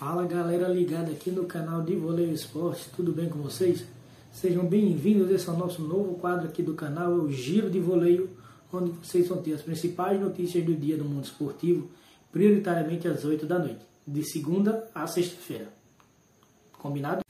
Fala galera ligada aqui no canal de Voleio Esporte, tudo bem com vocês? Sejam bem-vindos, esse é o nosso novo quadro aqui do canal, é o Giro de Voleio, onde vocês vão ter as principais notícias do dia do mundo esportivo, prioritariamente às 8 da noite, de segunda a sexta-feira. Combinado?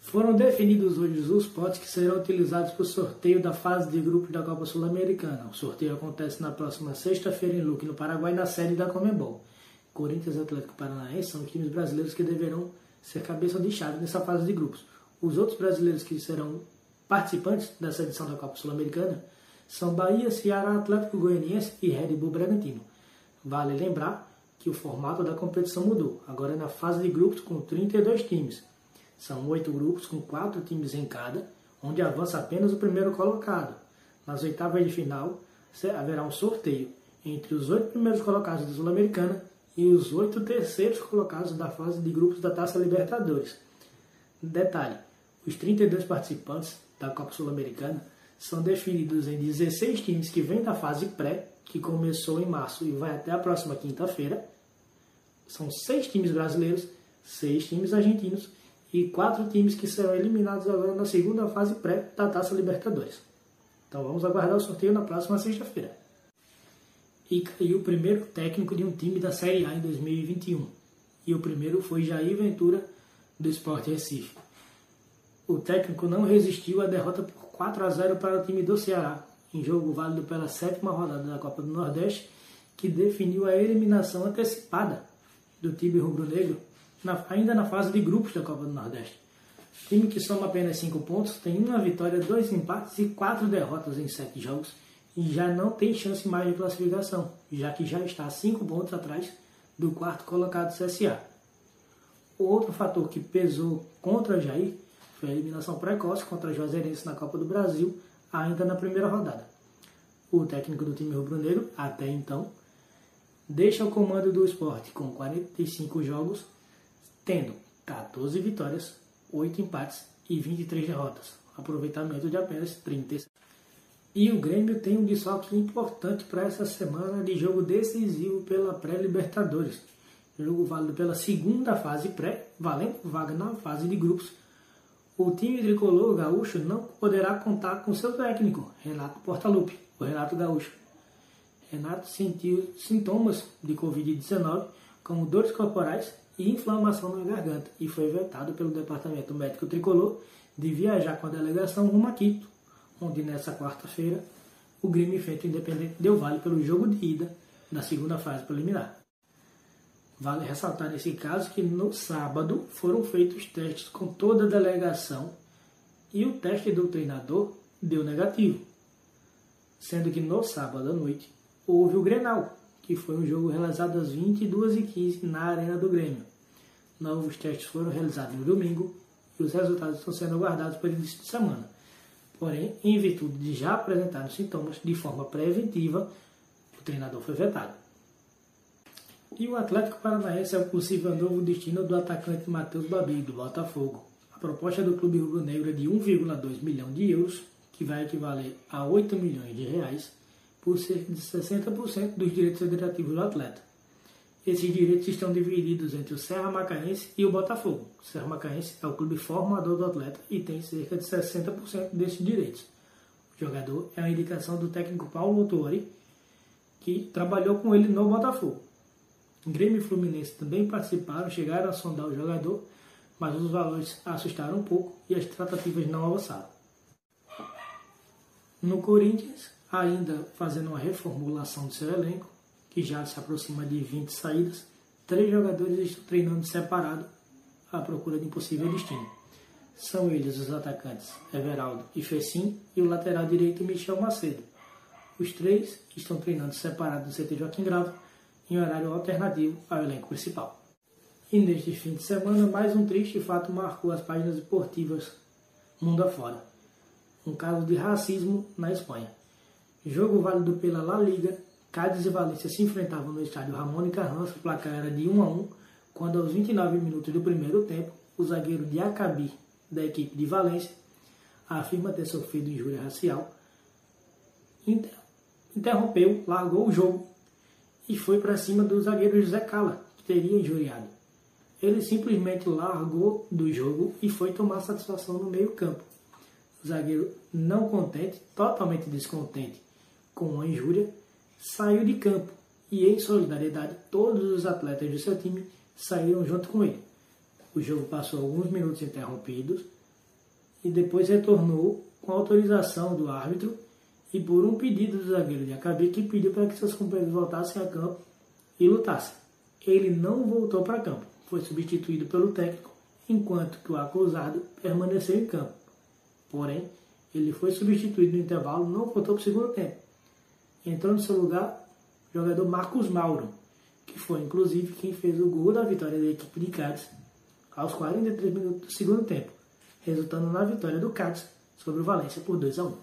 Foram definidos hoje os potes que serão utilizados para o sorteio da fase de grupos da Copa Sul-Americana. O sorteio acontece na próxima sexta-feira em Luque, no Paraguai, na sede da Comembol. Corinthians e Atlético Paranaense são os times brasileiros que deverão ser cabeça de chave nessa fase de grupos. Os outros brasileiros que serão participantes dessa edição da Copa Sul-Americana são Bahia, Ceará, Atlético Goianiense e Red Bull Bragantino. Vale lembrar que o formato da competição mudou. Agora é na fase de grupos com 32 times. São oito grupos com quatro times em cada, onde avança apenas o primeiro colocado. Nas oitavas de final, haverá um sorteio entre os oito primeiros colocados da Sul-Americana e os oito terceiros colocados da fase de grupos da Taça Libertadores. Detalhe: os 32 participantes da Copa Sul-Americana são definidos em 16 times que vêm da fase pré, que começou em março e vai até a próxima quinta-feira. São seis times brasileiros, seis times argentinos e quatro times que serão eliminados agora na segunda fase pré da Taça Libertadores. Então vamos aguardar o sorteio na próxima sexta-feira. E caiu o primeiro técnico de um time da Série A em 2021. E o primeiro foi Jair Ventura, do Sport Recife. O técnico não resistiu à derrota por 4 a 0 para o time do Ceará, em jogo válido pela sétima rodada da Copa do Nordeste, que definiu a eliminação antecipada do time rubro-negro ainda na fase de grupos da Copa do Nordeste. Time que soma apenas 5 pontos tem uma vitória, dois empates e quatro derrotas em 7 jogos e já não tem chance mais de classificação, já que já está 5 pontos atrás do quarto colocado CSA. Outro fator que pesou contra Jair foi a eliminação precoce contra Juazeirense na Copa do Brasil, ainda na primeira rodada. O técnico do time rubro-negro, até então, deixa o comando do esporte com 45 jogos tendo 14 vitórias, 8 empates e 23 derrotas, aproveitamento de apenas 30. E o Grêmio tem um desfalque importante para essa semana de jogo decisivo pela pré-Libertadores. Jogo válido pela segunda fase pré, valendo vaga na fase de grupos. O time tricolor gaúcho não poderá contar com seu técnico, Renato Portaluppi, o Renato Gaúcho. Renato sentiu sintomas de Covid-19, como dores corporais e inflamação na garganta e foi vetado pelo Departamento Médico Tricolor de viajar com a delegação rumo a Quito, onde nessa quarta-feira o Grêmio enfrenta o Independente deu vale pelo jogo de ida na segunda fase preliminar. Vale ressaltar nesse caso que no sábado foram feitos testes com toda a delegação e o teste do treinador deu negativo, sendo que no sábado à noite houve o Grenal, que foi um jogo realizado às 22h15 na Arena do Grêmio. Novos testes foram realizados no domingo e os resultados estão sendo aguardados para o início de semana. Porém, em virtude de já apresentar os sintomas de forma preventiva, o treinador foi vetado. E o Atlético Paranaense é o possível novo destino do atacante Matheus Babi, do Botafogo. A proposta do clube rubro-negro é de 1,2 milhão de euros, que vai equivaler a 8 milhões de reais, por cerca de 60% dos direitos federativos do atleta. Esses direitos estão divididos entre o Serra Macaense e o Botafogo. O Serra Macaense é o clube formador do atleta e tem cerca de 60% desses direitos. O jogador é a indicação do técnico Paulo Autori, que trabalhou com ele no Botafogo. Grêmio e Fluminense também participaram, chegaram a sondar o jogador, mas os valores assustaram um pouco e as tratativas não avançaram. No Corinthians, ainda fazendo uma reformulação do seu elenco, que já se aproxima de 20 saídas, três jogadores estão treinando separado à procura de impossível destino. São eles os atacantes Everaldo e Fecim e o lateral direito Michel Macedo. Os três estão treinando separados no CT Joaquim Grava em horário alternativo ao elenco principal. E neste fim de semana, mais um triste fato marcou as páginas esportivas mundo afora. Um caso de racismo na Espanha. Jogo válido pela La Liga, Cádiz e Valência se enfrentavam no estádio Ramon Carranza, o placar era de 1 a 1, quando aos 29 minutos do primeiro tempo, o zagueiro de Acabi, da equipe de Valência, afirma ter sofrido injúria racial, interrompeu, largou o jogo e foi para cima do zagueiro José Cala, que teria injuriado. ele simplesmente largou do jogo e foi tomar satisfação no meio-campo. O zagueiro, não contente, totalmente descontente com a injúria, saiu de campo e, em solidariedade, todos os atletas do seu time saíram junto com ele. O jogo passou alguns minutos interrompidos e depois retornou com autorização do árbitro e por um pedido do zagueiro de Acabi que pediu para que seus companheiros voltassem a campo e lutassem. Ele não voltou para campo, foi substituído pelo técnico, enquanto que o acusado permaneceu em campo. Porém, ele foi substituído no intervalo, não voltou para o segundo tempo. Entrou no seu lugar o jogador Marcos Mauro, que foi inclusive quem fez o gol da vitória da equipe de Cádiz aos 43 minutos do segundo tempo, resultando na vitória do Cádiz sobre o Valência por 2 a 1.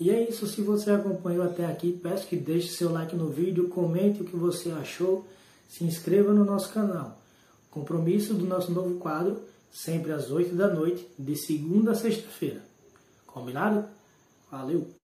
E é isso, se você acompanhou até aqui, peço que deixe seu like no vídeo, comente o que você achou, se inscreva no nosso canal. Compromisso do nosso novo quadro, sempre às 8 da noite, de segunda a sexta-feira. Combinado? Valeu!